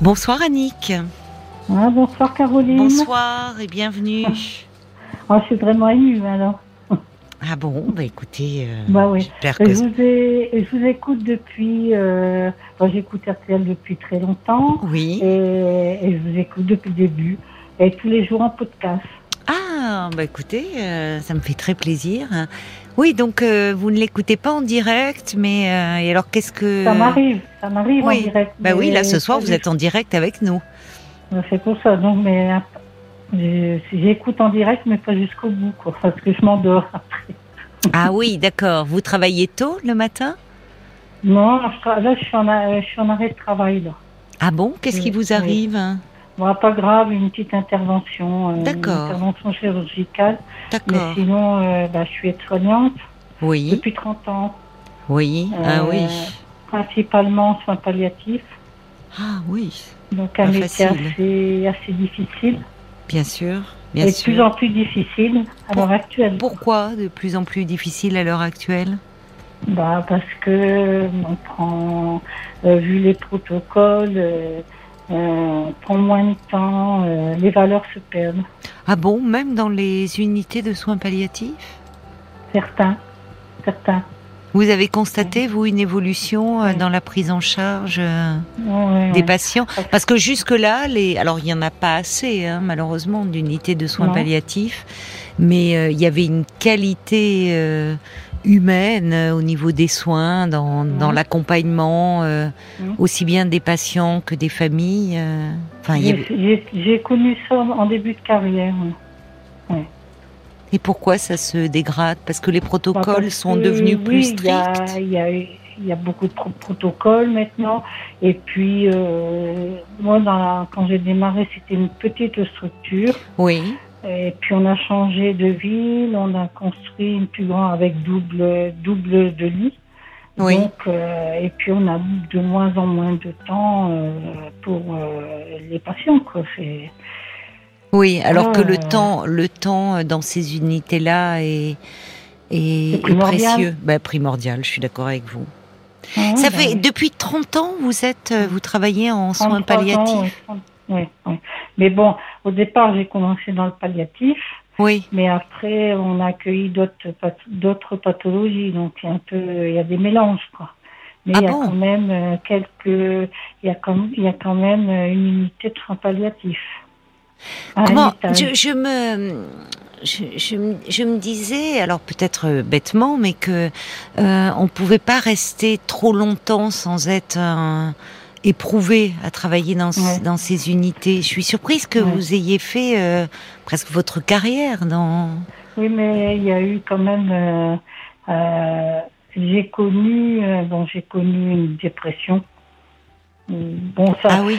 Bonsoir Annick. Ah, bonsoir Caroline. Bonsoir et bienvenue. Ah, je suis vraiment émue alors. Ah bon, bah écoutez, euh, Bah oui. j'espère Je que... vous, ai- je vous écoute depuis. Euh, bon, J'écoute RTL depuis très longtemps Oui. et, et je vous écoute depuis le début et tous les jours en podcast. Ah, bah écoutez, euh, ça me fait très plaisir. Oui, donc euh, vous ne l'écoutez pas en direct, mais euh, et alors qu'est-ce que... Ça m'arrive, ça m'arrive Oui. en direct. Bah oui, là ce soir vous êtes en direct avec nous. C'est pour ça, donc, mais j'écoute en direct, mais pas jusqu'au bout, quoi, parce que je m'endors après. Ah oui, d'accord. Vous travaillez tôt le matin? Non, là, je suis, en, a- je suis en arrêt de travail, là. Ah bon? Qu'est-ce qui vous oui. Bon, pas grave, une petite intervention, euh, une intervention chirurgicale. Mais sinon, euh, bah, je suis aide-soignante Oui, depuis 30 ans. oui, ah Euh, oui. Principalement en soins palliatifs. Ah oui, Donc un Pas métier assez, assez difficile. bien sûr, bien et de sûr. plus en plus difficile à Pour- l'heure actuelle. Pourquoi de plus en plus difficile à l'heure actuelle? Bah, parce que on prend, euh, vu les protocoles, euh, on prend moins de temps, euh, les valeurs se perdent. Ah bon, même dans les unités de soins palliatifs? Certains, certains. Vous avez constaté, vous, une évolution euh, Oui. dans la prise en charge euh, des patients? Parce que jusque-là, les... alors il n'y en a pas assez, hein, malheureusement, d'unités de soins Non. palliatifs, mais il y avait une qualité humaine euh, au niveau des soins, dans, dans Mhm. l'accompagnement, euh, Mhm. aussi bien des patients que des familles. euh, J'ai connu ça en début de carrière. ouais. Et pourquoi ça se dégrade? Parce que les Bah, protocoles sont que, devenus plus oui, stricts? Il y a, il y a beaucoup de pro- protocoles maintenant. Et puis, euh, moi, dans la- quand j'ai démarré, c'était une petite structure. Oui. Et puis, on a changé de ville. On a construit une plus grande avec double, double de lit. Oui. Donc, euh, et puis, on a de moins en moins de temps euh, pour euh, les patients. Quoi. Oui, alors que le temps, le temps dans ces unités-là est, est, C'est est primordial. précieux. Ben, primordial, je suis d'accord avec vous. Ah, Ça ben, fait depuis 30 ans vous êtes, vous travaillez en soins 33 ans, palliatifs. ouais, 30, ouais, ouais. Mais bon, au départ, j'ai commencé dans le palliatif, Oui. mais après, on a accueilli d'autres path- d'autres pathologies, donc il y a un peu, il y a des mélanges, quoi. Mais Ah il y a bon? quand même euh, quelques, il y a quand, il y a quand même euh, une unité de soins palliatifs. Un Comment je, je me je, je me- je me disais, alors peut-être euh, bêtement, mais que euh, on pouvait pas rester trop longtemps sans être euh, à travailler dans, Ouais. dans ces unités. Je suis surprise que Ouais. vous ayez fait euh, presque votre carrière dans. Oui, mais il y a eu quand même. euh, euh, j'ai connu, bon, j'ai connu une dépression. Bon, ça, Ah oui.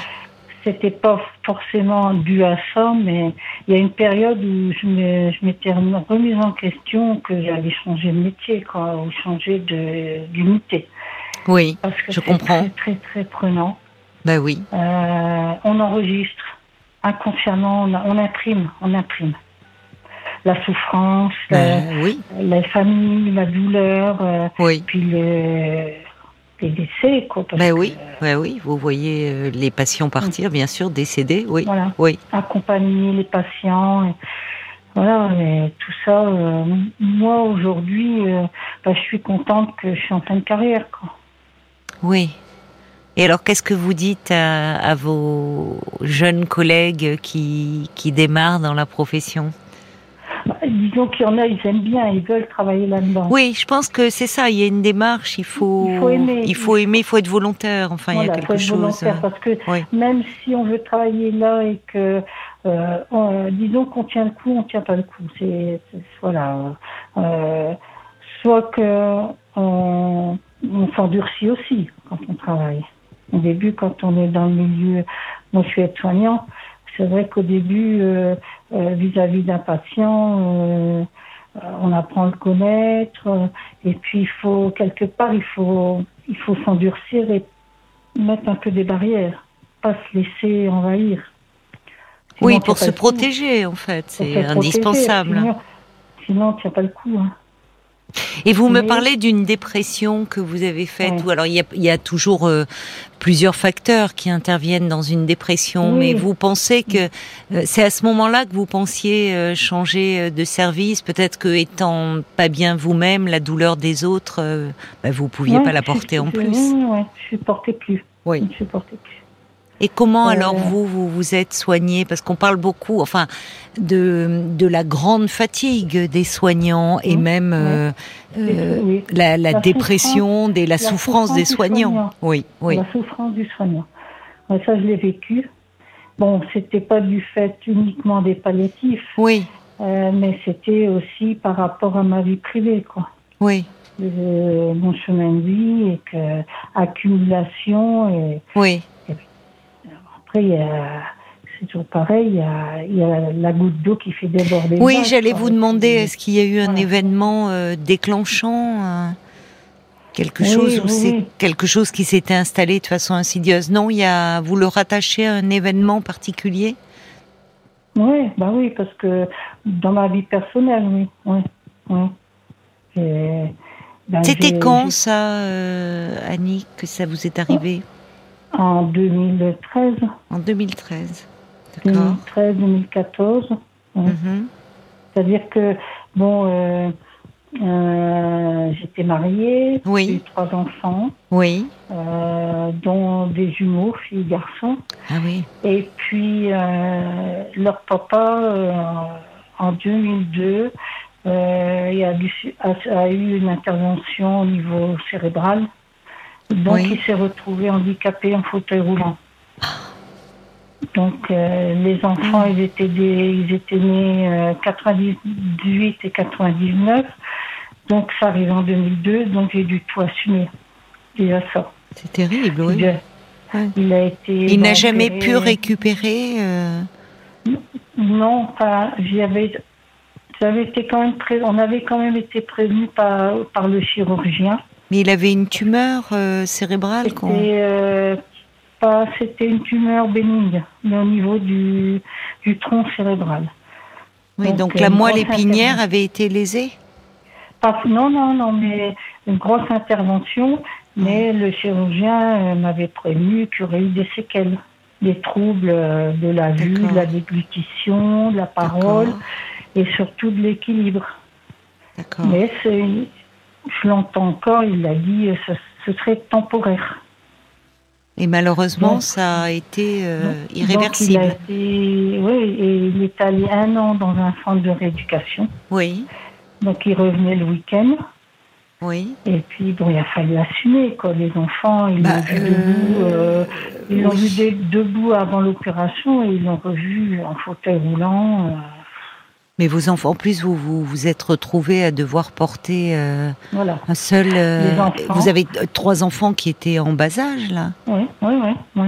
c'était pas forcément dû à ça, mais il y a une période où je m'étais remise en question que j'allais changer de métier, quoi, ou changer de- d'unité. Oui. Parce que Je comprends. Très, très, très prenant. Bah oui. Euh, on enregistre inconsciemment, on, on imprime, on imprime. La souffrance, Bah oui. la, la famille, la douleur, euh, Oui. puis le, les décès, quoi. parce que, oui. Bah oui. Vous voyez euh, les patients partir, bien sûr, décédés. Oui. Voilà. Oui. accompagner les patients. et voilà, tout ça. euh, moi, aujourd'hui, bah, je suis contente que je suis en fin de carrière. Quoi. Oui. Et alors, qu'est-ce que vous dites à, à vos jeunes collègues qui, qui démarrent dans la profession? Bah, disons qu'il y en a, ils aiment bien, ils veulent travailler là-dedans. Oui, je pense que c'est ça. Il y a une démarche. Il faut, Il faut aimer. il faut aimer, il faut être volontaire. Enfin, il y a Voilà, faut quelque être chose. volontaire, parce que oui. même si on veut travailler là et que, euh, on- disons qu'on tient le coup, on tient pas le coup. C'est, c'est- voilà. Euh, soit que on, on s'endurcit aussi quand on travaille. Au début, quand on est dans le milieu, moi je suis aide-soignant, c'est vrai qu'au début, euh, euh, vis-à-vis d'un patient, euh, on apprend à le connaître, et puis il faut quelque part, il faut, il faut s'endurcir et mettre un peu des barrières, pas se laisser envahir. Sinon, Oui, pour se protéger, en fait. C'est protéger, indispensable. Sinon, sinon on tient pas le coup. hein. Et vous me parlez d'une dépression que vous avez faite, Ouais. ou alors il y a, il y a toujours euh, plusieurs facteurs qui interviennent dans une dépression, Oui. mais vous pensez que euh, c'est à ce moment-là que vous pensiez euh, changer de service, peut-être que étant pas bien vous-même, la douleur des autres, bah, vous pouviez Ouais, pas la porter en plus. Oui, je supportais plus. Oui. Je ne supportais plus. Et comment Euh, alors vous, vous vous êtes soigné Parce qu'on parle beaucoup, enfin, de, de la grande fatigue des soignants et même euh, euh, oui. la, la La dépression, des, la, la souffrance, des souffrance soignants. soignant. Oui, oui. La souffrance du soignant. Ouais, ça, je l'ai vécu. Bon, c'était pas du fait uniquement des palliatifs, Oui, euh, mais c'était aussi par rapport à ma vie privée, quoi. oui, mon chemin de vie et que accumulation et oui. Après il y a c'est toujours pareil, il y a, il y a la goutte d'eau qui fait déborder. Oui, j'allais vous demander, est-ce qu'il y a eu un événement euh, déclenchant euh, Quelque Oui, chose ou c'est oui. quelque chose qui s'était installé de façon insidieuse? Non, il y a vous le rattachez à un événement particulier? Oui, bah oui, parce que dans ma vie personnelle, oui, oui, ben, C'était quand ça, euh, Annie, que ça vous est arrivé? En 2013, En 2013. D'accord. 2013, 2014. oui. Mhm. C'est-à-dire que, bon, euh, euh, j'étais mariée, Oui. j'ai eu trois enfants, Oui. euh, dont des jumeaux, filles et garçons. Ah oui. Et puis, leur papa, en 2002, euh, il a, dû- a- a eu une intervention au niveau cérébral. Donc, Oui. il s'est retrouvé handicapé en fauteuil roulant. Donc, euh, les enfants, ils, étaient des, ils étaient nés euh, 98 et 99. Donc, ça arrive en 2002. Donc, j'ai dû tout assumer. Déjà ça. C'est terrible, oui. Il, a- Ouais. il a été. Il n'a jamais pu récupérer. euh, Non, pas. J'avais été quand même pré- on avait quand même été prévenu par, par le chirurgien. Mais il avait une tumeur euh, cérébrale. C'était euh, une tumeur bénigne, mais au niveau du, du tronc cérébral. Oui, donc, donc la moelle épinière avait été lésée. Pas- non, non, non, mais une grosse intervention. Mais le chirurgien euh, m'avait prévenu qu'il y aurait eu des séquelles, des troubles euh, de la vue, de la déglutition, de la parole et surtout de l'équilibre. D'accord. Mais c'est, je l'entends encore, il a dit, ce, ce serait temporaire. Et malheureusement, Donc- ça a été euh, Donc, il a irréversible. été, oui, et il est allé un an dans un centre de rééducation. Oui, Donc il revenait le week-end. oui. Et puis bon, il a fallu assumer quoi. Les enfants, ils Bah, l'ont vu euh, debout, euh, ils l'ont vu debout avant l'opération et ils l'ont revu en fauteuil roulant. euh, Mais vos enfants, en plus, vous vous, vous êtes retrouvés à devoir porter euh, voilà. un seul. euh, vous avez euh, trois enfants qui étaient en bas âge là, Oui, oui, oui, oui.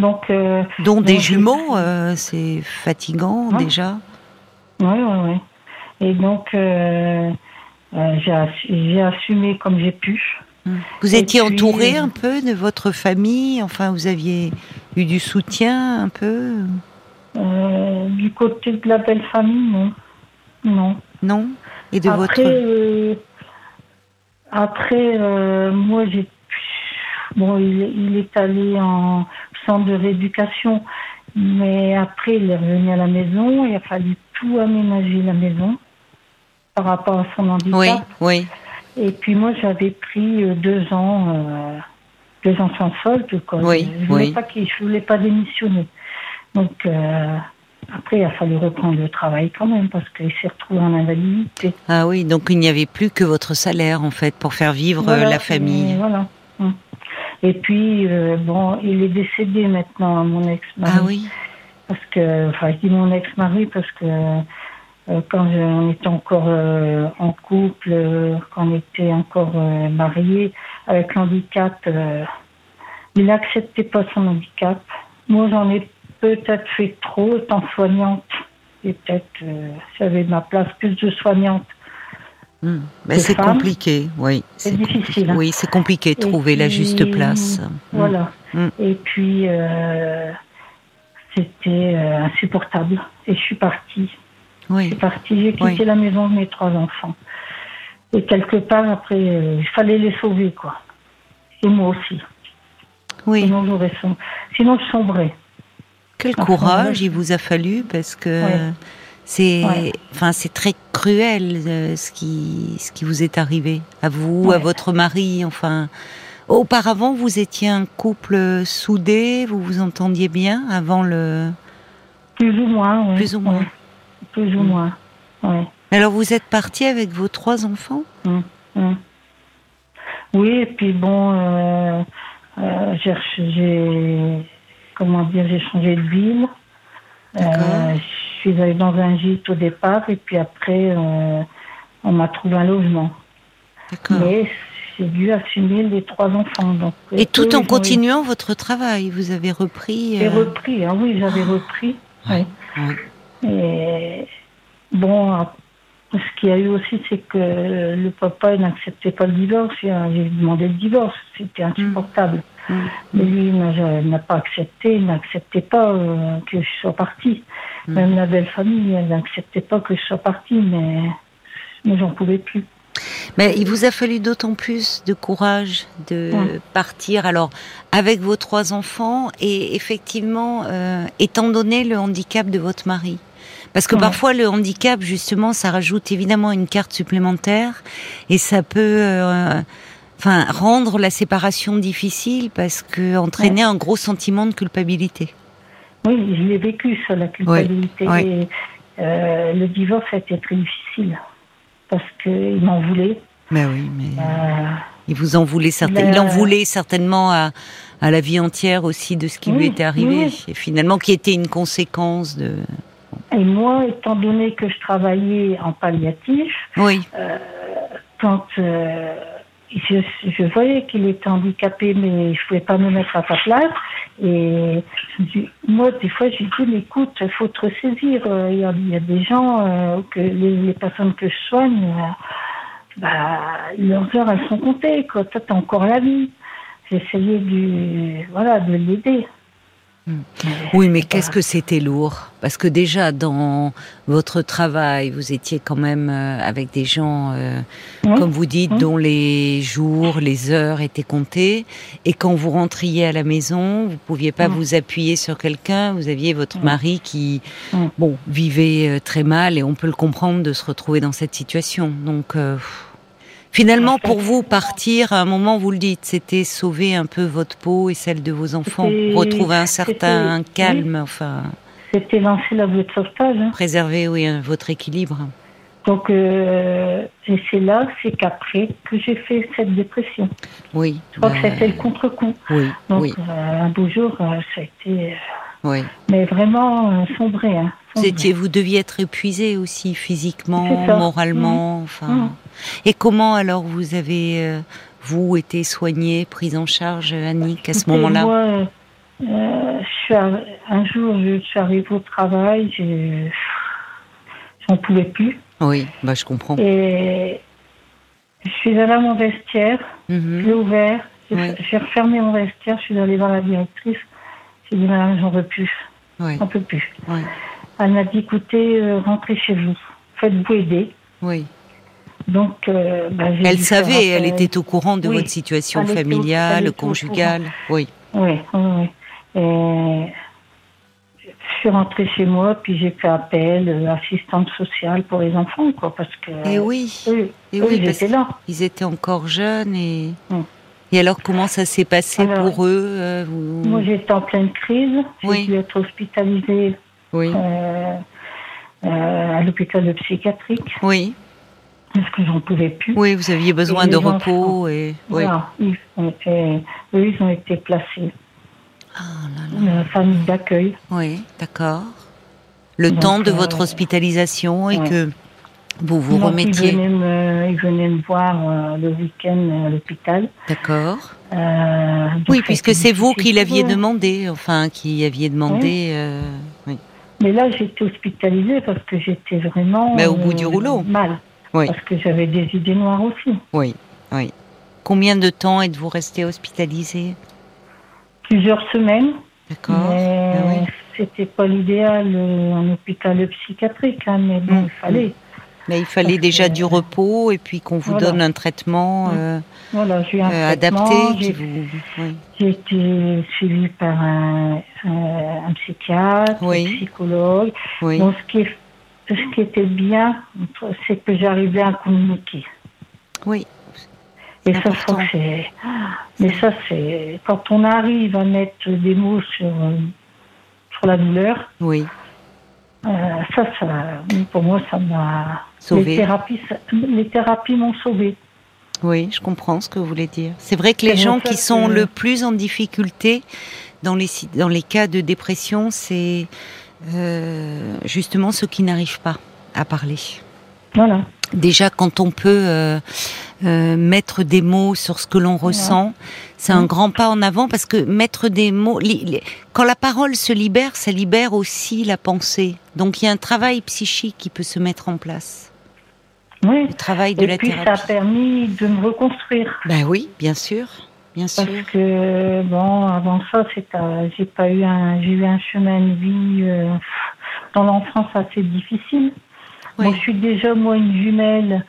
Donc euh, dont des jumeaux. c'est fatigant Hein déjà. Oui, oui, oui. Et donc, j'ai assu- j'ai assumé comme j'ai pu. Vous Et étiez puis, entouré un peu de votre famille? Enfin, vous aviez eu du soutien un peu? Euh, du côté de la belle famille, non. Non. Non Et de après, votre. euh, après euh, moi, j'ai. Bon, il, il est allé en centre de rééducation, mais après, il est revenu à la maison. Il a fallu tout aménager la maison par rapport à son handicap. Oui, oui. Et puis moi, j'avais pris euh, deux ans, euh, deux ans sans solde. Quoi. Oui, je voulais oui. qu'il, je voulais pas démissionner. Donc euh, après, il a fallu reprendre le travail quand même parce qu'il s'est retrouvé en invalidité. Ah oui, donc il n'y avait plus que votre salaire en fait pour faire vivre euh, Voilà, la famille. et Voilà. Hum. Et puis euh, bon, il est décédé maintenant, mon ex-mari. Ah oui. Parce que, enfin, je dis mon ex-mari parce que euh, quand je- on était encore euh, en couple, quand on était encore mariés, avec l'handicap, il n'acceptait pas son handicap. Moi, j'en ai peut-être fait trop, étant soignante. Et peut-être, euh, j'avais ma place plus de soignante. Hmm. De c'est compliqué, oui. C'est difficile, hein. Oui, c'est compliqué de trouver la juste place. Hmm. Voilà. Mm. Et puis, euh, c'était euh, insupportable. Et je suis partie. Je Oui, suis partie, j'ai quitté Oui. la maison de mes trois enfants. et quelque part, après, euh, il fallait les sauver, quoi. Et moi aussi. Oui. Sinon, j'aurais som- Sinon, je sombrais. Quel courage ouais. il vous a fallu parce que Ouais. c'est, Ouais. enfin, c'est très cruel euh, ce qui, ce qui vous est arrivé à vous, à votre mari. Enfin, auparavant, vous étiez un couple soudé, vous vous entendiez bien avant le. Plus ou moins, oui. Plus ou moins. Plus ou moins, ouais. Alors, vous êtes parti avec vos trois enfants? Hum, hum. Oui, et puis bon, euh, euh, j'ai, comment dire, j'ai changé de ville. Euh, je suis allée dans un gîte au départ, et puis après, euh, on m'a trouvé un logement. Mais j'ai dû assumer les trois enfants. Donc, Et tout en continuant votre travail, vous avez repris. J'ai euh, repris, hein, oui, j'avais repris. Ouais. oui. ouais. Et bon, ce qu'il y a eu aussi, c'est que le papa n'acceptait pas le divorce. A- J'ai demandé le divorce, c'était insupportable. Mm. Mais lui, n'a- pas accepté, n'acceptait pas euh, que je sois partie. Mm. Même la belle famille, elle n'acceptait pas que je sois partie, mais, mais j'en pouvais plus. Mais il vous a fallu d'autant plus de courage de Ouais. partir alors avec vos trois enfants et effectivement, euh, étant donné le handicap de votre mari. Parce que Ouais. parfois le handicap, justement, ça rajoute évidemment une carte supplémentaire et ça peut, euh, enfin, rendre la séparation difficile parce que entraîner un gros sentiment de culpabilité. Oui, je l'ai vécu, ça, la culpabilité. Ouais. Euh, le divorce a été très difficile parce qu'il m'en voulait. Mais oui, mais Euh, il vous en voulait certainement, il en voulait certainement à, à la vie entière aussi de ce qui lui était arrivé oui. et finalement qui était une conséquence de. Et moi, étant donné que je travaillais en palliatif, Oui, quand euh, je, je voyais qu'il était handicapé, mais je pouvais pas me mettre à sa place. Et je dis- moi, des fois, j'ai dit, mais écoute, il faut te ressaisir. Euh, Il y, a, des gens, euh, que les, les personnes que je soigne, euh, bah, leurs heures, elles sont comptées. Quoi. Toi, t'as encore la vie. Essayé de, voilà, de l'aider. Oui, mais qu'est-ce que c'était lourd Parce que déjà dans votre travail, vous étiez quand même euh, avec des gens, euh, Oui. comme vous dites, Oui. dont les jours, les heures étaient comptés. Et quand vous rentriez à la maison, vous pouviez pas Mm. vous appuyer sur quelqu'un. Vous aviez votre Mm. mari qui, bon, vivait euh, très mal, et on peut le comprendre de se retrouver dans cette situation. Donc. euh, Finalement, pour vous, partir, à un moment, vous le dites, c'était sauver un peu votre peau et celle de vos enfants, retrouver un certain calme, enfin, C'était lancer la bouée de sauvetage. hein. préserver oui, votre équilibre. Donc, euh, et c'est là, c'est qu'après que j'ai fait cette dépression. Oui, Je crois bah, que c'était le contre-coup. oui, Donc, oui, euh, un beau jour, euh, ça a été. Oui. mais vraiment euh, sombré. Hein, Vous, sombré. étiez, vous deviez être épuisé aussi, physiquement, moralement. Enfin. Mmh. Et comment alors vous avez, euh, vous, été soigné, prise en charge, Annick, à ce moment-là Moi, euh, je suis un jour, je suis arrivée au travail, j'en pouvais plus. Oui, bah, je comprends. Et je suis allée à mon vestiaire, Mhm. je l'ai ouvert, j'ai Oui. j'ai refermé mon vestiaire, je suis allée voir la directrice. J'ai dit, madame, j'en veux plus, Oui, j'en peux plus. oui, Elle m'a dit, écoutez, euh, rentrez chez vous, faites-vous aider. oui. Donc, euh, bah, Elle faire savait, elle était au courant de Oui, votre situation familiale, au conjugale. Oui, Oui, oui, oui. Et je suis rentrée chez moi, puis j'ai fait appel, euh, assistante sociale pour les enfants, quoi, parce que. et oui, eux, et eux, oui, ils étaient là. qu'ils étaient encore jeunes et. Mm. Et alors, comment ça s'est passé Alors, pour eux euh, vous- Moi, j'étais en pleine crise. J'ai Oui. dû être hospitalisée Oui, euh, euh, à l'hôpital de psychiatrique, oui, parce que j'en pouvais plus. oui, vous aviez besoin Et de repos et. Oui. Voilà, ils ont été, eux, ils ont été placés Ah là la famille d'accueil. Oui, d'accord. Le Donc, temps de votre hospitalisation et ouais. que vous vous remettiez. Ils venaient me, ils venaient me voir euh, le week-end à l'hôpital. D'accord. Euh, Oui, puisque c'est vous qui l'aviez demandé, enfin, qui aviez demandé. euh, oui. Mais là, j'étais hospitalisée parce que j'étais vraiment. Mais au bout du rouleau. Mal. Oui. Parce que j'avais des idées noires aussi. Oui, oui. Combien de temps êtes-vous resté hospitalisé Plusieurs semaines. D'accord. Mais Ah oui. c'était pas l'idéal en hôpital psychiatrique, hein, mais bon, Mm. il fallait. Mais il fallait Parce déjà que- du repos et puis qu'on vous Voilà. donne un traitement euh, Voilà, j'ai eu un euh, traitement, adapté. Vous... oui. J'ai été suivie par un, psychiatre, Oui. un psychologue. oui. Donc, ce qui, ce qui était bien, c'est que j'arrivais à communiquer. oui. Et ça, c'est. Mais ça, c'est. Quand on arrive à mettre des mots sur, sur la douleur, Oui. euh, ça, ça, pour moi, ça m'a. Sauvé. Les thérapies, ça- les thérapies m'ont sauvé. Oui, je comprends ce que vous voulez dire. C'est vrai que les gens qui sont que- le plus en difficulté dans les, dans les cas de dépression, c'est euh, justement ceux qui n'arrivent pas à parler. Voilà. Déjà, quand on peut euh, euh, mettre des mots sur ce que l'on ressent, c'est un grand pas en avant parce que mettre des mots, quand la parole se libère, ça libère aussi la pensée. Donc il y a un travail psychique qui peut se mettre en place. Oui. Le travail de Et la puis, ça a permis de me reconstruire. Ben oui, bien sûr, bien sûr. Parce que bon, avant ça, j'ai pas eu un, j'ai eu un chemin de vie euh, dans l'enfance assez difficile. Oui. Bon, je suis déjà moi une jumelle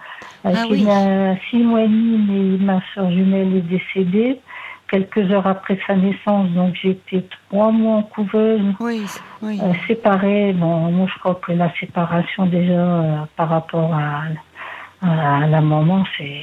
euh, Ah qui oui. n'a six mois et demi, mais ma soeur jumelle est décédée quelques heures après sa naissance, donc j'ai été trois mois en couveuse, Oui, oui. euh, séparée. Bon, moi je crois que la séparation déjà euh, par rapport à, à la maman, c'est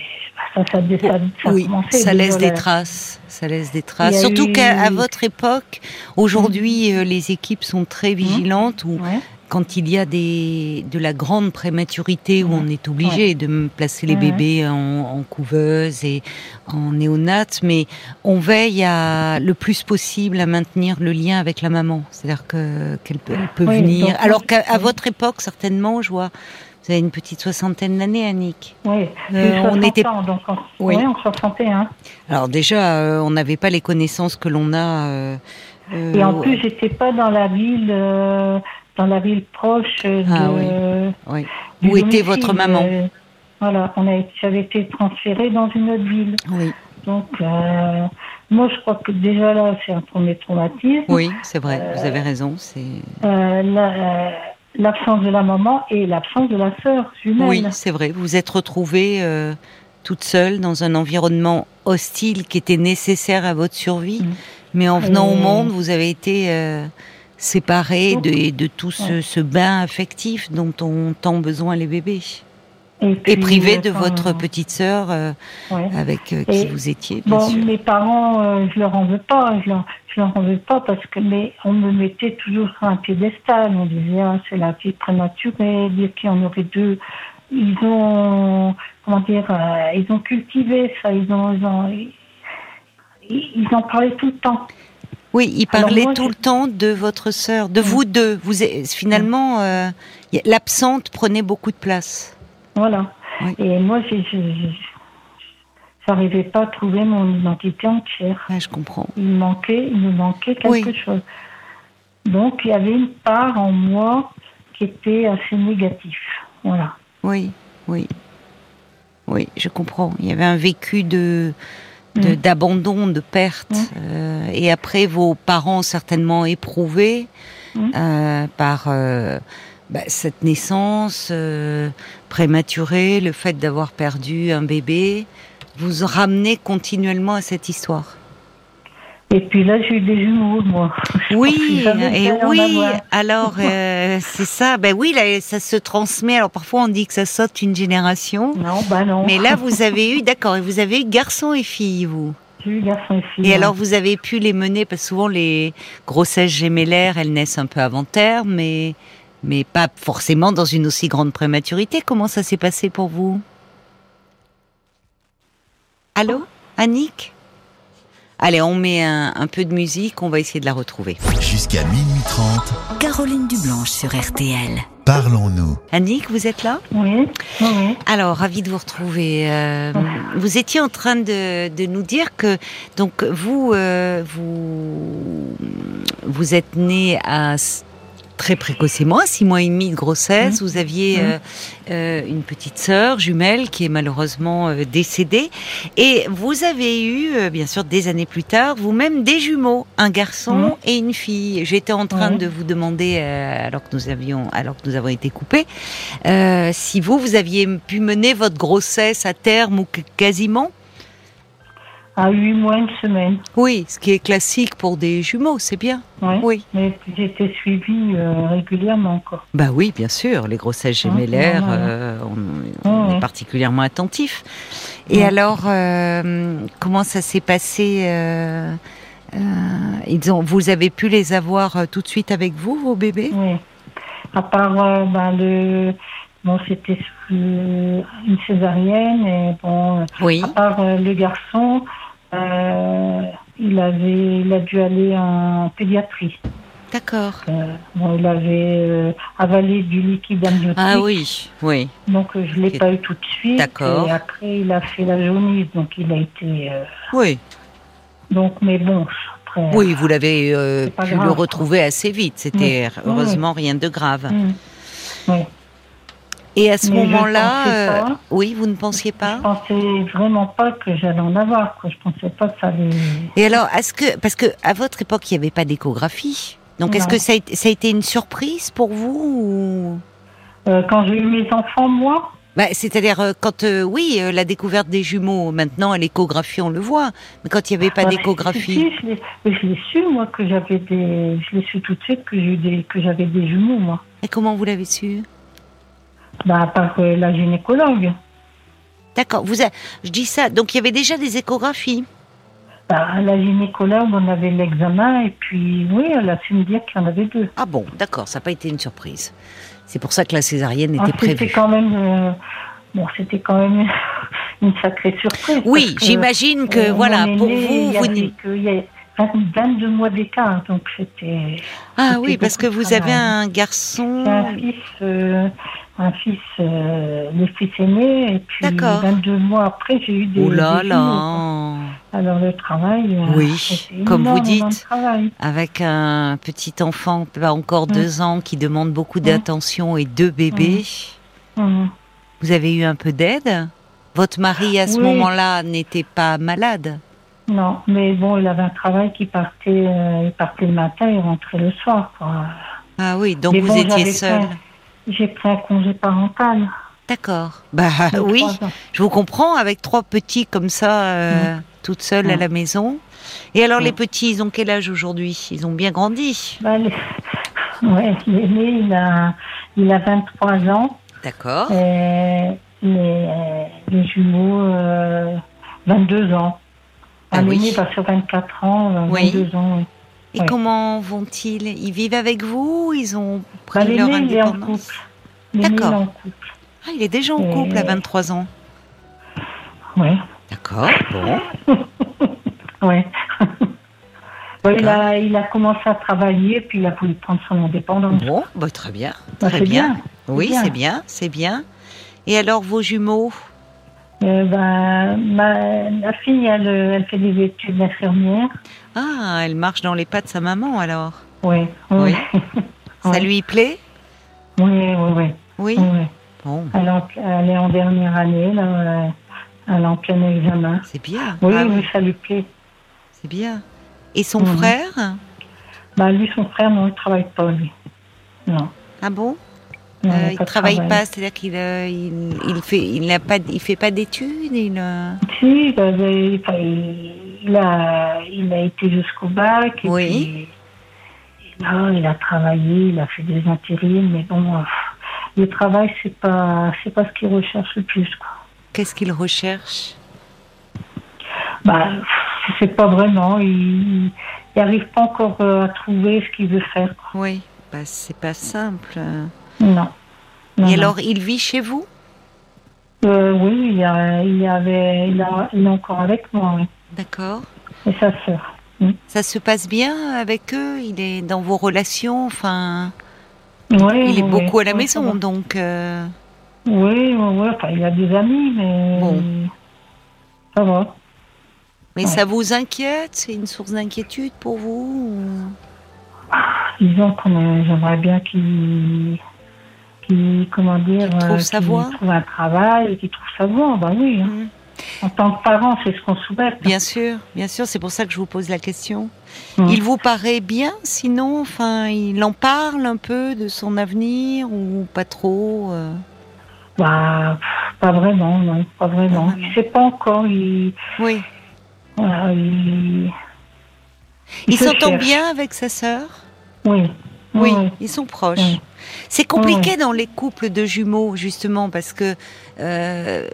ça, ça, ça, ça, oui, ça laisse des traces. Ça laisse des traces. Surtout eu- qu'à votre époque, aujourd'hui, euh, les équipes sont très vigilantes. Ou Ouais. quand il y a des de la grande prématurité où on est obligé de placer les bébés en, en couveuse et en néonate, mais on veille à le plus possible à maintenir le lien avec la maman. C'est-à-dire que qu'elle peut, elle peut Oui, venir. Alors qu'à votre époque, certainement, je vois. Vous avez une petite soixantaine d'années, Annick. Oui, Euh, on 60 était- ans, donc en, Oui. oui. en 61. Alors déjà, euh, on n'avait pas les connaissances que l'on a. euh, Et en plus, j'étais pas dans la ville, dans la ville proche de. Ah oui. du Où était votre maman Voilà, on a, j'avais été transférée dans une autre ville. Oui, Donc, moi, je crois que déjà là, c'est un premier traumatisme. oui, c'est vrai. Vous avez raison. C'est euh, l'absence de la maman et l'absence de la sœur jumelle. oui, c'est vrai. Vous vous êtes retrouvée euh, toute seule dans un environnement hostile qui était nécessaire à votre survie, Mm. mais en venant au Et- monde, vous avez été euh, séparée de, de tout ce, Ouais. ce bain affectif dont ont tant besoin les bébés, Et, et puis, privée de votre petite sœur euh, ouais. avec euh, qui Et- vous étiez, bien Bon, sûr. mes parents, euh, je leur en veux pas, je leur, je leur en veux pas parce que mais on me mettait toujours sur un piédestal. On disait ah, c'est la fille prématurée, dire qu'il y en aurait deux. Ils ont comment dire, euh, ils ont cultivé ça, ils ont, ils ont ils, ils en parlaient tout le temps. Oui, il Alors parlait moi, tout je- le temps de votre sœur, de vous deux. Vous finalement, euh, l'absente prenait beaucoup de place. Voilà. Oui. Et moi, j'arrivais pas à trouver mon identité entière. Ouais, je comprends. Il me manquait, il me manquait quelque Oui. chose. Donc, il y avait une part en moi qui était assez négative. Voilà. Oui, oui, oui, je comprends. Il y avait un vécu de Mm. d'abandon, de, perte, Mm. euh, et après vos parents certainement éprouvés Mm. euh, par euh, bah, cette naissance prématurée, le fait d'avoir perdu un bébé, vous ramenez continuellement à cette histoire. Et puis là, j'ai eu des jumeaux, moi. Je Oui, et oui. Alors euh, c'est ça. Ben oui, là, ça se transmet. Alors parfois on dit que ça saute une génération, Non, bah non. mais là vous avez eu, d'accord, et vous avez eu garçon et fille, vous. J'ai eu garçon et fille. Et hein. alors vous avez pu les mener parce que souvent les grossesses gémellaires, elles naissent un peu avant terme, mais mais pas forcément dans une aussi grande prématurité. Comment ça s'est passé pour vous? Allô, Annick? Allez, on met un, un peu de musique, on va essayer de la retrouver. Jusqu'à minuit 30, Caroline Dublanche sur RTL. parlons-nous. Annick, vous êtes là? Oui. Alors, ravi de vous retrouver. Euh, vous étiez en train de, de nous dire que donc vous euh, vous vous êtes né à très précocement, à six mois et demi de grossesse, Mmh. vous aviez Mmh. euh, euh, une petite sœur jumelle qui est malheureusement euh, décédée. Et vous avez eu, euh, bien sûr, des années plus tard, vous-même des jumeaux, un garçon Mmh. et une fille. J'étais en train de vous demander, alors que nous avions, alors que nous avons été coupés, si vous, vous aviez pu mener votre grossesse à terme ou quasiment? À huit mois, une semaine. Oui, ce qui est classique pour des jumeaux, c'est bien. Ouais. Oui. Mais j'étais suivie euh, régulièrement encore. Bah oui, bien sûr, les grossesses Hein, gémellaires, normal. euh, on, on Ouais, est ouais. particulièrement attentif. Et alors, euh, comment ça s'est passé euh, ils ont, Vous avez pu les avoir tout de suite avec vous, vos bébés? Oui. À part ben, le. Bon, c'était une césarienne et bon. Oui. À part le garçon, euh, il avait, il a dû aller en pédiatrie. D'accord. Euh, bon, il avait euh, avalé du liquide amniotique. Ah oui, oui. Donc euh, je l'ai Ok. pas eu tout de suite. D'accord. Et après il a fait la jaunisse, donc il a été. Oui, donc mais bon, après. oui, vous l'avez pu grave, le quoi. retrouver assez vite. C'était Oui. heureusement rien de grave. Oui. Et à ce je moment-là, euh, oui, vous ne pensiez Je pas pensais vraiment pas que j'allais en avoir. Quoi. Je pensais pas que ça allait. Et alors, est-ce que parce que à votre époque, il n'y avait pas d'échographie. Donc, est-ce que ça a, été, ça a été une surprise pour vous ou... Euh, quand j'ai eu mes enfants, moi, Bah, c'est-à-dire euh, quand oui, la découverte des jumeaux. Maintenant, à l'échographie, on le voit. Mais quand il n'y avait pas bah, d'échographie, si, si, je l'ai- je su moi que j'avais des. Je l'ai su tout de suite que eu des que j'avais des jumeaux moi. et comment vous l'avez su? Bah par euh, la gynécologue. D'accord. Vous, a- je dis ça. Donc, il y avait déjà des échographies. Bah, à la gynécologue, on avait l'examen et puis oui, elle a su me dire qu'il y en avait deux. Ah bon, d'accord. Ça n'a pas été une surprise. C'est pour ça que la césarienne Ah, était c'était prévue. quand même. euh, bon, c'était quand même une sacrée surprise. Oui, que, j'imagine que euh, voilà, pour vous, vous il y a 20 22 mois d'écart, donc c'était. ah oui, parce que vous avez un garçon. Un fils, euh, un fils, euh, le fils aîné, et puis D'accord. 22 mois après, j'ai eu des. Oh là des là. Alors le travail. euh, Oui, comme vous dites. avec un petit enfant, pas encore Mm. deux ans, qui demande beaucoup Mm. d'attention et deux bébés. Mhm. Vous avez eu un peu d'aide? Votre mari, à ce Oui. moment-là, n'était pas malade? Non, mais bon, il avait un travail qui partait, euh, il partait le matin et rentrait le soir. Quoi. Ah oui, donc Mais vous bon, étiez seule. J'ai pris un congé parental. D'accord. Bah oui, je vous comprends, avec trois petits comme ça, euh, toutes seules à Mm. la maison. Et alors, les petits, ils ont quel âge aujourd'hui? Ils ont bien grandi? Bah, les- ouais, l'aîné, il a, il a 23 ans. D'accord. Et les, les jumeaux, euh, 22 ans. Ah Un oui. va sur 24 ans, euh, Oui. 22 ans. oui. Et comment vont-ils? Ils vivent avec vous Ils ont Bah, pris leur indépendance? D'accord. en couple. Ah, il est déjà en Et- couple à 23 ans. Ouais. D'accord, bon. Ouais, il, a, il a commencé à travailler, puis il a voulu prendre son indépendance. Bon, bah, très bien. Bah, Très bien. bien. Oui, c'est bien, c'est bien. Et alors, vos jumeaux? Euh, ben, ma, ma fille, elle, euh, elle fait des études d'infirmière. Ah, elle marche dans les pas de sa maman alors. Oui. Oui. Ça lui plaît? Oui, oui, oui. Oui. oui. Bon, Elle, est en- elle est en dernière année, là. euh, Elle est en plein examen. c'est bien. Oui, Ah oui, ça lui plaît. C'est bien. Et son frère? Bah, lui, son frère, non, il travaille pas, lui. Non. Ah bon? Non Euh, Il travaille travail. pas, c'est-à-dire qu'il euh, il, il fait, il n'a pas, il fait pas d'études. Il euh, Si, il, avait- a, il a été jusqu'au bac. Et Oui. puis, et là, il a travaillé, il a fait des intérims, mais bon, euh, le travail, c'est pas, c'est pas ce qu'il recherche le plus, quoi. Qu'est-ce qu'il recherche? Bah, sais pas vraiment. Il n'arrive pas encore euh, à trouver ce qu'il veut faire. quoi. Oui, bah, c'est pas simple. Non. Non, Et non. alors, il vit chez vous? Euh, Oui, il, a, avait, il, a- il est encore avec moi, oui. D'accord. Et sa sœur. Ça se passe bien avec eux? Il est dans vos relations? Enfin, Oui, il est beaucoup à la maison, donc. euh, Oui, oui, oui. Enfin, il a des amis, mais. Bon. Ça va. Mais Ouais. ça vous inquiète? C'est une source d'inquiétude pour vous ou- disons qu'on j'aimerais bien qu'il, qu'il comment dire, trouve euh, sa trouve un travail, et qu'il trouve sa voie. Ben oui. hein. Mhm. En tant que parent, c'est ce qu'on souhaite. Bien sûr, bien sûr, c'est pour ça que je vous pose la question. Mhm. Il vous paraît bien, sinon, enfin, il en parle un peu de son avenir ou pas trop euh? Bah, pas vraiment, non, pas vraiment. Pas vraiment. Il sait pas encore. Il, Oui. voilà, il, Il se s'entend bien avec sa sœur? Oui. Oui, oui. ils sont proches. Oui. C'est compliqué dans les couples de jumeaux, justement, parce que euh,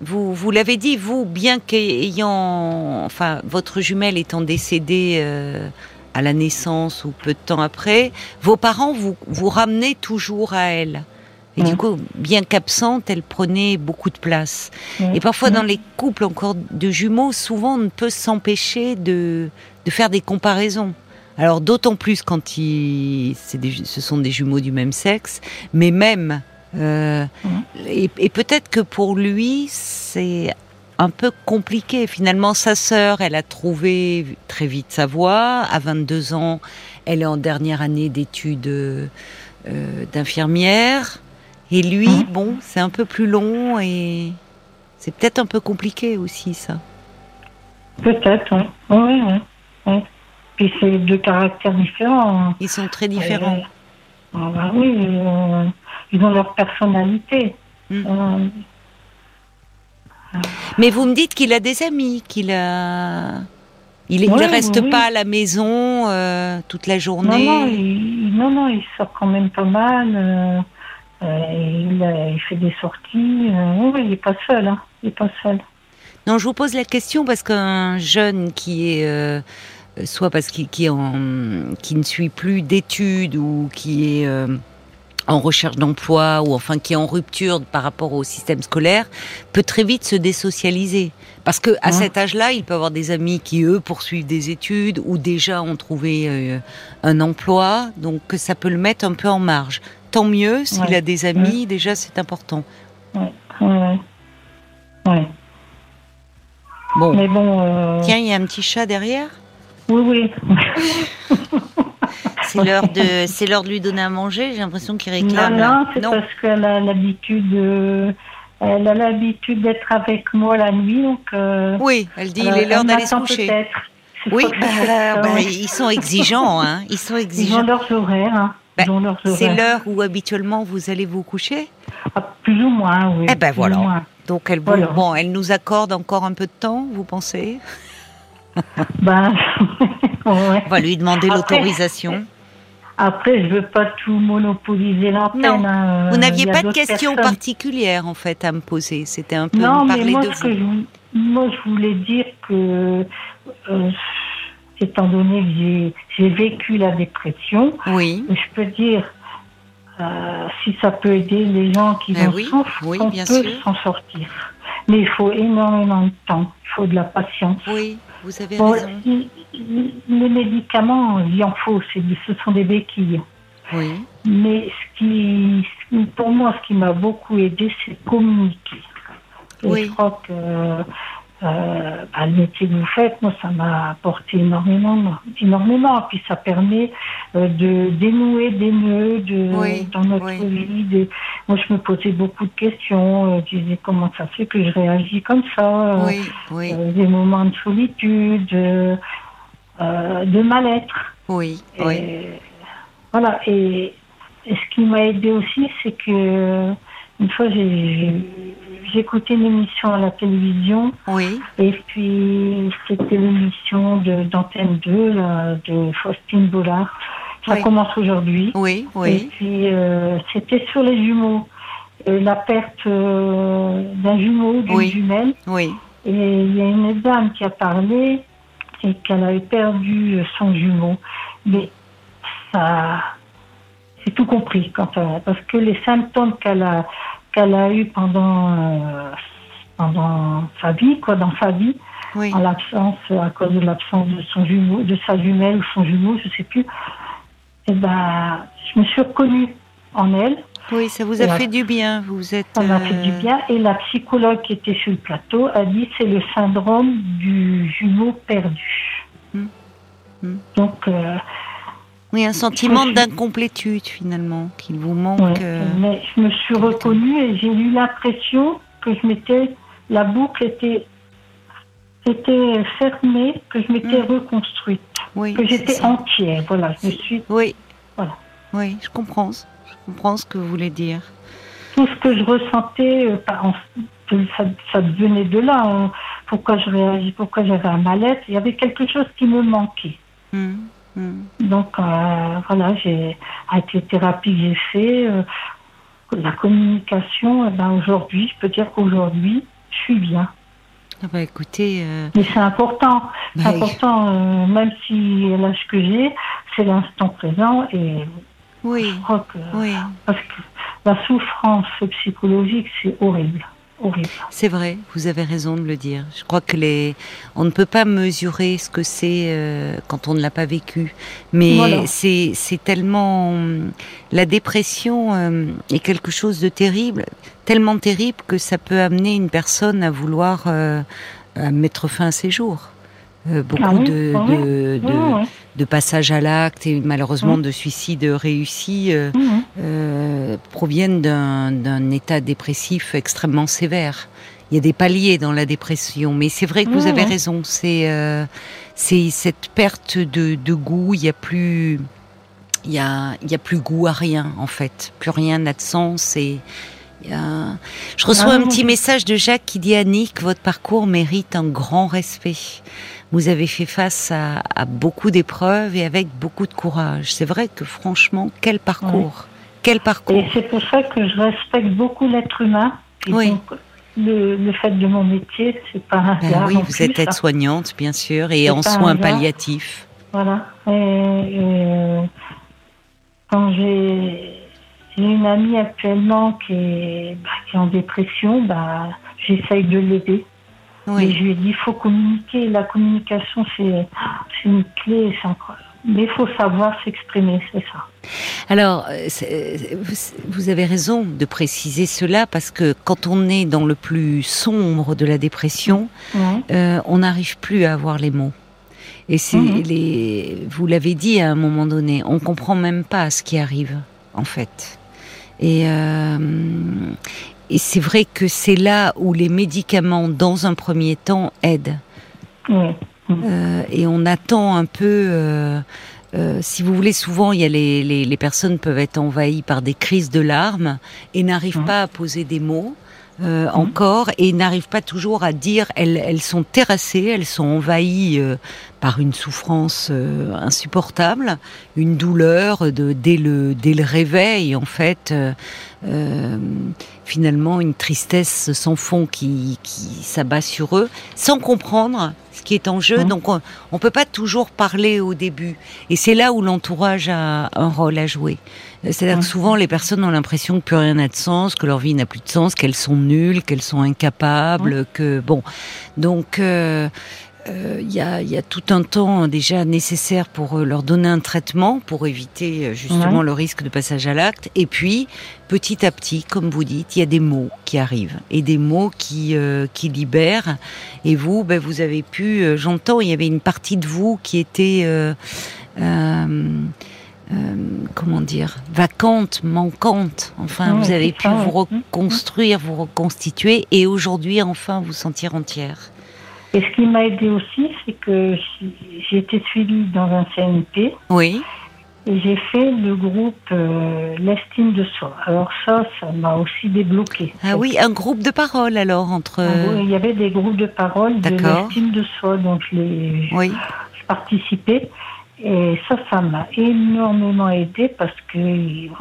vous, vous l'avez dit, vous, bien qu'ayant, enfin, votre jumelle étant décédée euh, à la naissance ou peu de temps après, vos parents vous, vous ramenaient toujours à elle. Et du Mm. coup, bien qu'absente, elle prenait beaucoup de place. Et parfois, dans les couples encore de jumeaux, souvent, on ne peut s'empêcher de, de faire des comparaisons. Alors, d'autant plus quand il, c'est des, ce sont des jumeaux du même sexe, mais même, euh, Mhm. et, et peut-être que pour lui, c'est un peu compliqué. Finalement, sa sœur, elle a trouvé très vite sa voie. À 22 ans, elle est en dernière année d'études euh, d'infirmière. Et lui, Mhm. bon, c'est un peu plus long et c'est peut-être un peu compliqué aussi, ça. Peut-être, oui. Oui, oui. oui. Puis c'est deux caractères différents. Ils sont très différents. Euh, ah bah oui, euh, ils ont leur personnalité. Mm. Euh, Mais vous me dites qu'il a des amis, qu'il a. Il, Ouais, reste oui, pas à la maison toute la journée. non, il, non, non, il sort quand même pas mal. il, fait des sorties. oui, oui, il n'est pas seul. Hein, il n'est pas seul. Non, je vous pose la question parce qu'un jeune qui est soit parce qu'il qui, ne suit plus d'études ou qui est euh, en recherche d'emploi ou enfin qui est en rupture par rapport au système scolaire peut très vite se désocialiser parce que à Ouais. cet âge-là, il peut avoir des amis qui eux poursuivent des études ou déjà ont trouvé euh, un emploi, donc que ça peut le mettre un peu en marge. Tant mieux s'il Ouais. a des amis, déjà c'est important. Bon, Mais bon. euh, tiens, il y a un petit chat derrière. Oui, oui. C'est l'heure de, c'est l'heure de lui donner à manger. J'ai l'impression qu'il réclame. non, c'est non. parce qu'elle a l'habitude. euh, elle a l'habitude d'être avec moi la nuit, donc. euh, Oui, elle dit il euh, est l'heure d'aller se coucher. peut-être. C'est Oui, bah, c'est ça, bah, ils sont exigeants, hein. Ils sont Ils ont exigeants. leurs horaires. Hein. Bah, C'est l'heure où habituellement vous allez vous coucher? Ah, plus ou moins, oui. Eh ben voilà. Donc elle, Voilà. bon, elle nous accorde encore un peu de temps, vous pensez? Ben, ouais. On va lui demander Après- l'autorisation. Après, je veux pas tout monopoliser l'antenne. Non. hein. Vous n'aviez pas de questions personnes. particulières en fait à me poser. C'était un peu Non, me mais parler moi, de que vous. je, moi, je voulais dire que, euh, étant donné que j'ai- vécu la dépression, Oui, je peux dire, euh, si ça peut aider les gens qui Ben en oui, souffrent, oui, on bien peut sûr. s'en sortir. Mais il faut énormément de temps, il faut de la patience. oui, vous avez Bon, raison. les médicaments, il en faut, c'est- ce sont des béquilles. Oui, Mais ce qui, pour moi, ce qui m'a beaucoup aidé, c'est communiquer. Oui. je crois que euh, bah, le métier que vous faites, moi, ça m'a apporté énormément, énormément. Puis ça permet euh, de dénouer des nœuds de, Oui, dans notre oui. vie. Des- moi, je me posais beaucoup de questions. euh, je disais comment ça se fait que je réagis comme ça? euh, oui, des moments de solitude, euh, euh, de mal-être. oui, Et oui. Voilà. Et, et ce qui m'a aidé aussi, c'est que une fois, écouté une émission à la télévision, Oui, et puis c'était l'émission de- d'Antenne 2 là, de Faustine Bollard. Ça Oui. commence aujourd'hui. oui, Et oui, puis euh, c'était sur les jumeaux. La perte euh, d'un jumeau, d'une Oui. jumelle. oui, Et il y a une dame qui a parlé et qu'elle avait perdu son jumeau. Mais ça, c'est tout compris quand elle- parce que les symptômes qu'elle a qu'elle a eu pendant euh, pendant sa vie, quoi, dans sa vie, oui. en l'absence à cause de l'absence de son jumeau, de sa jumelle ou son jumeau, je sais plus. Et ben, je me suis reconnue en elle. Oui, ça vous a fait du bien. Vous êtes. Ça m'a fait du euh, bien. Et la psychologue qui était sur le plateau a dit c'est le syndrome du jumeau perdu. Hmm. Hmm. Donc, euh, Oui, un sentiment d'incomplétude finalement, qu'il vous manque. Ouais, euh, Mais je me suis reconnue et j'ai eu l'impression que je m'étais, la boucle était, était fermée, que je m'étais Mm. reconstruite, Oui, que j'étais entière. Voilà, je me suis Oui. Voilà. Oui, je comprends. Je comprends ce que vous voulez dire. tout ce que je ressentais, euh, par- en- ça, ça devenait de là. hein. Pourquoi je réagis, pourquoi j'avais un mal-être. Il y avait quelque chose qui me manquait. Hmm, hmm. Donc euh, voilà, j'ai avec les thérapies que j'ai fait, euh, la communication, eh ben, aujourd'hui, je peux dire qu'aujourd'hui, je suis bien. Ah bah écoutez, euh, Mais c'est important, Bah, important, même si l'âge que j'ai, c'est l'instant présent et oui, je crois que oui, parce que la souffrance psychologique, c'est horrible, horrible. c'est vrai. Vous avez raison de le dire. Je crois que les, on ne peut pas mesurer ce que c'est euh, quand on ne l'a pas vécu. Mais Voilà. c'est, c'est tellement, la dépression euh, est quelque chose de terrible, tellement terrible que ça peut amener une personne à vouloir euh, à mettre fin à ses jours. Euh, beaucoup Ah oui, de, ah oui. de, de, ouais. De passages à l'acte et malheureusement Mm. de suicides réussis euh, Mhm. euh, proviennent d'un état dépressif extrêmement sévère. Il y a des paliers dans la dépression, mais c'est vrai que vous Ouais, avez raison. C'est euh, c'est cette perte de, de goût. Il y a plus il y a il y a plus goût à rien en fait. Plus rien n'a de sens et a- je reçois Ah un petit message de Jacques qui dit Annick, votre parcours mérite un grand respect. Vous avez fait face à, à beaucoup d'épreuves et avec beaucoup de courage. C'est vrai que franchement, quel parcours, quel parcours. Et c'est pour ça que je respecte beaucoup l'être humain. Et Oui. donc, le, le fait de mon métier, c'est pas un Ben oui, vous plus, êtes ça. aide-soignante, bien sûr, et en soins palliatifs. Voilà. Et, et, euh, quand j'ai j'ai une amie actuellement qui est, bah, qui est en dépression, bah, j'essaye de l'aider. Et je lui ai dit, il faut communiquer. La communication, c'est une clé. c'est. Mais il faut savoir s'exprimer, c'est ça. Alors, euh, vous avez raison de préciser cela parce que quand on est dans le plus sombre de la dépression, euh, on n'arrive plus à avoir les mots. Et c'est Mhm. les, vous l'avez dit à un moment donné, on comprend même pas ce qui arrive, en fait. Et, euh, et c'est vrai que c'est là où les médicaments, dans un premier temps, aident. Ouais. Euh, et on attend un peu. euh, euh, si vous voulez, souvent, il y a les, les, les personnes peuvent être envahies par des crises de larmes et n'arrivent Mhm. pas à poser des mots. Euh, encore et n'arrivent pas toujours à dire elles, elles sont terrassées, elles sont envahies euh, par une souffrance euh, insupportable, une douleur de dès le dès le réveil en fait finalement une tristesse sans fond qui, qui s'abat sur eux sans comprendre ce qui est en jeu. Mhm. donc on, on peut pas toujours parler au début. Et c'est là où l'entourage a un rôle à jouer c'est-à-dire que souvent les personnes ont l'impression que plus rien n'a de sens que leur vie n'a plus de sens qu'elles sont nulles qu'elles sont incapables que bon donc euh, euh, il y, a, il y a tout un temps déjà nécessaire pour euh, leur donner un traitement pour éviter justement Ouais. le risque de passage à l'acte. Et puis, petit à petit, comme vous dites, il y a des mots qui arrivent et des mots qui, euh, qui libèrent. Et vous, ben, vous avez pu, euh, j'entends, il y avait une partie de vous qui était, euh, comment dire, vacante, manquante. Enfin, vous avez pu ça, vous ouais. reconstruire, vous reconstituer et aujourd'hui, enfin, vous sentir entière. Et ce qui m'a aidé aussi, c'est que j'ai- été suivie dans un CNP Oui. et j'ai fait le groupe euh, L'estime de soi. Alors ça, ça m'a aussi débloqué. Ah oui, un groupe de parole alors entre. En gros, il y avait des groupes de parole de l'estime de soi, donc je, l'ai- Oui, je participais. Et ça, ça m'a énormément aidé parce que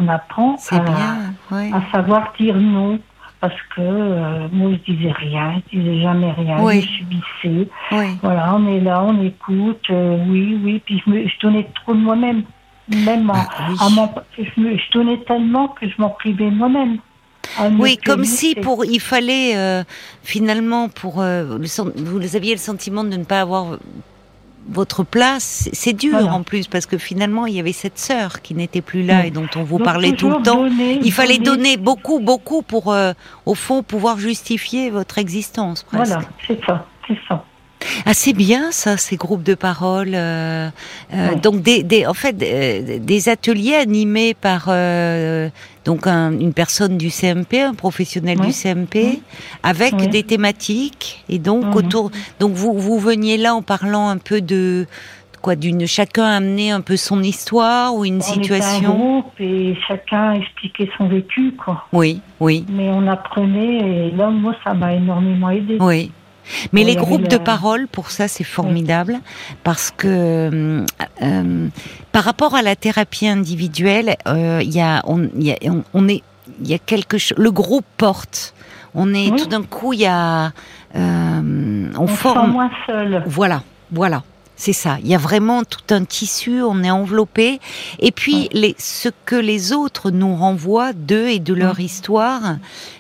on apprend à, bien. Oui. à savoir dire non. Parce que euh, moi, je disais rien, je disais jamais rien, Oui. je subissais. Oui. Voilà, on est là, on écoute, euh, oui, oui, puis je, me, je donnais trop de moi-même. Même en- Ah oui. à mon- je, me- je donnais tellement que je m'en privais moi-même. Oui, comme si pour il fallait euh, finalement pour euh, le vous aviez le sentiment de ne pas avoir votre place. C'est- dur Voilà. en plus parce que finalement il y avait cette sœur qui n'était plus là Oui. et dont on vous Donc, parlait tout le temps. donner, Il fallait donner beaucoup, beaucoup pour euh, au fond pouvoir justifier votre existence presque. Voilà, c'est ça, c'est ça. Ah, c'est bien ça, ces groupes de parole. euh, euh, Ouais. Donc, des, des, en fait, euh, des ateliers animés par euh, donc un- une personne du CMP, un professionnel Ouais. du CMP, avec des thématiques. Et donc, Mhm. autour, donc vous, vous veniez là en parlant un peu de quoi, d'une chacun amener un peu son histoire ou une On était un situation. groupe et chacun expliquait son vécu, quoi. Oui, oui, Mais on apprenait et là, moi, ça m'a énormément aidé. oui. Mais Bon, les groupes de la- parole, pour ça, c'est formidable parce que euh, euh, par rapport à la thérapie individuelle, euh, y a, on, il y a, on, on est, il y a quelque chose. Le groupe porte. On est Oui. tout d'un coup, il y a, euh, on, On se forme. moins seul. Voilà, voilà. C'est ça. Il y a vraiment tout un tissu, on est enveloppé. Et puis, les, ce que les autres nous renvoient d'eux et de leur histoire,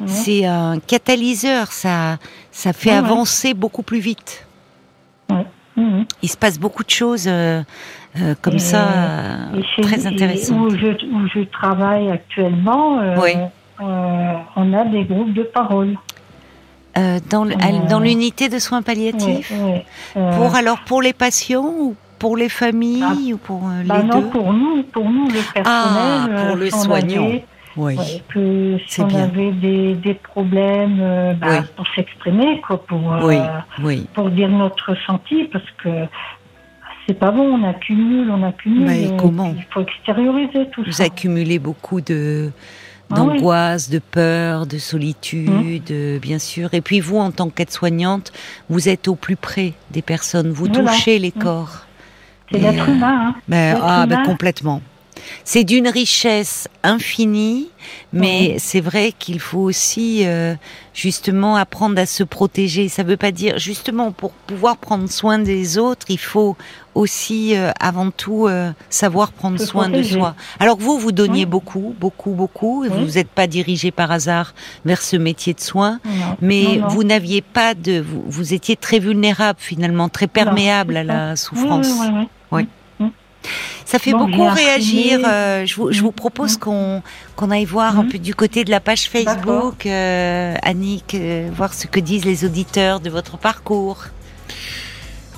c'est un catalyseur. Ça, ça fait ouais. avancer beaucoup plus vite. Mhm. Il se passe beaucoup de choses euh, euh, comme Et- ça, euh, chez- très intéressantes. Où je, où je travaille actuellement, euh, Oui. on a des groupes de parole. Dans l'unité de soins palliatifs. Pour alors pour les patients ou pour les familles ou pour bah les non, deux. pour nous, pour nous, le personnel. Ah, pour le soignant. avait- Oui. ouais, que si on bien. avait des, des problèmes euh, bah, Oui. pour s'exprimer, quoi, pour, euh, Oui, oui. pour dire notre ressenti, parce que c'est pas bon, on accumule, on accumule. Mais comment Il faut extérioriser tout Vous ça. accumulez beaucoup de Ah oui. d'angoisse, de peur, de solitude, euh, bien sûr. Et puis vous, en tant qu'aide-soignante, vous êtes au plus près des personnes. Vous Voilà. touchez les Mm. corps. C'est l'être humain. Hein. Ben, L'être ah, ben, humain. complètement. C'est d'une richesse infinie, mais c'est vrai qu'il faut aussi euh, justement apprendre à se protéger. Ça veut pas dire justement pour pouvoir prendre soin des autres, il faut aussi euh, avant tout euh, savoir prendre Se soin de soi. Alors que vous, vous donniez beaucoup, beaucoup, beaucoup. et. Vous n'êtes pas dirigé par hasard vers ce métier de soin, mais Non, non. vous n'aviez pas de, vous, vous étiez très vulnérable finalement, très perméable à la Oui, souffrance. oui, oui, oui. Ça fait beaucoup réagir. euh, je, vous, je vous propose qu'on qu'on aille voir un Mhm. peu du côté de la page. Facebook, euh, Annick, euh, voir ce que disent les auditeurs de votre parcours.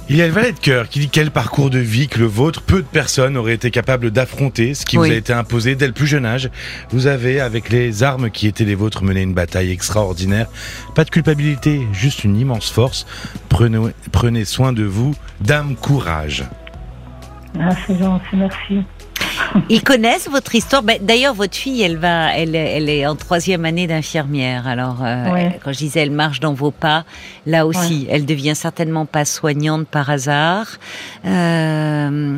Il y a le valet de cœur qui dit quel parcours de vie que le vôtre, peu de personnes auraient été capables d'affronter ce qui Oui. vous a été imposé dès le plus jeune âge. Vous avez, avec les armes qui étaient les vôtres, mené une bataille extraordinaire. Pas de culpabilité, juste une immense force. Prenez, prenez soin de vous, dame courage. Ah, c'est gentil, merci. Ils connaissent votre histoire. Ben, D'ailleurs, votre fille, elle va, elle, est- elle est en troisième année d'infirmière. Alors, euh, Ouais. quand je disais, elle marche dans vos pas, là aussi, elle devient certainement pas soignante par hasard. Euh,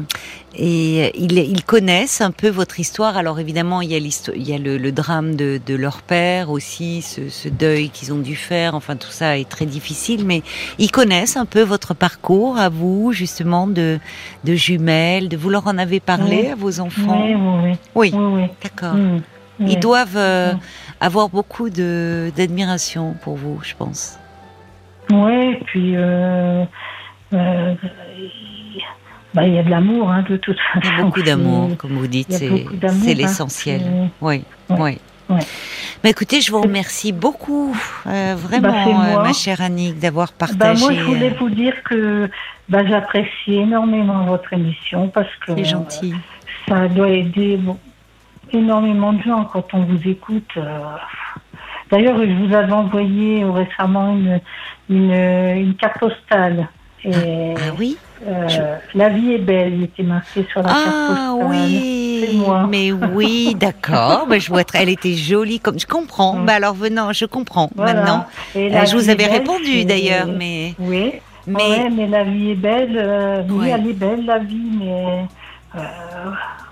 et ils, ils connaissent un peu votre histoire. Alors évidemment, il y a, l'histo- il y a le, le drame de, de leur père aussi, ce, ce deuil qu'ils ont dû faire. Enfin, tout ça est très difficile, mais ils connaissent un peu votre parcours à vous, justement, de, de jumelles. De, vous leur en avez parlé Oui. à vos enfants? Oui, oui, oui. Oui, oui, oui. d'accord. Mm. Ils doivent euh, Mm. avoir beaucoup de d'admiration pour vous, je pense. Oui, et puis euh, euh, bah, il y a de l'amour, hein, de toute façon. Il y a beaucoup d'amour, comme vous dites, c'est hein. l'essentiel. Oui, Ouais. oui. Ouais. Bah, écoutez, je vous remercie beaucoup, euh, vraiment, Bah, euh, ma chère Annick, d'avoir Bah, partagé. moi, je voulais euh, vous dire que bah, j'apprécie énormément votre émission parce que C'est gentil. ça doit aider bon, énormément de gens quand on vous écoute. D'ailleurs, je vous avais envoyé récemment une, une, une carte postale. Et Ah oui euh, je- La vie est belle, il était marqué sur la Ah carte postale. oui, C'est moi. mais oui, d'accord. bah, je vois très, elle était jolie, comme je comprends. Mm. Bah alors venant, je comprends Voilà. maintenant. Et Euh, je vous avais belle, répondu d'ailleurs, mais Oui, mais Ouais, mais la vie est belle. euh, oui, Ouais. elle est belle, la vie, mais euh,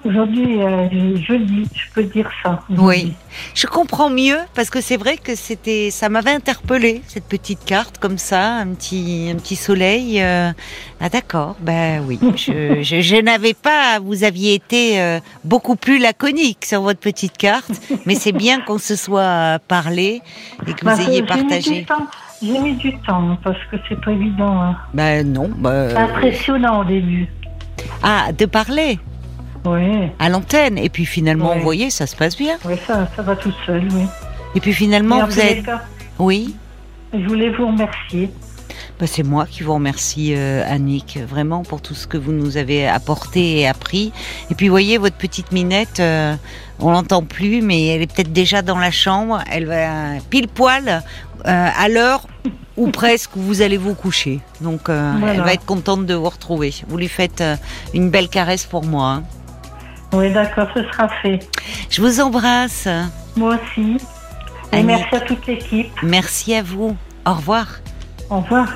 aujourd'hui, euh, je, je le dis, je peux dire ça. Oui, je comprends mieux parce que c'est vrai que c'était, ça m'avait interpellé cette petite carte comme ça, un petit, un petit soleil. euh, Ah d'accord, ben oui, je, je, je n'avais pas, vous aviez été euh, beaucoup plus laconique sur votre petite carte, mais c'est bien qu'on se soit parlé et que Bah, vous ayez partagé. J'ai mis du temps parce que c'est pas évident. hein. Ben non, ben, C'est impressionnant au début. ah de parler Oui, à l'antenne et puis finalement, vous voyez, ça se passe bien. oui, ça, ça va tout seul, oui. Et puis Mais finalement, en vous êtes, cas, oui. je voulais vous remercier. Bah, c'est moi qui vous remercie, euh, Annick, vraiment pour tout ce que vous nous avez apporté et appris. Et puis, voyez, votre petite minette, euh, on l'entend plus, mais elle est peut-être déjà dans la chambre. Elle va pile poil euh, à l'heure ou presque où vous allez vous coucher. Donc, euh, Voilà. elle va être contente de vous retrouver. Vous lui faites une belle caresse pour moi. hein. Oui, d'accord, ce sera fait. Je vous embrasse. Moi aussi. Et merci à toute l'équipe. Merci à vous. Au revoir. Au revoir.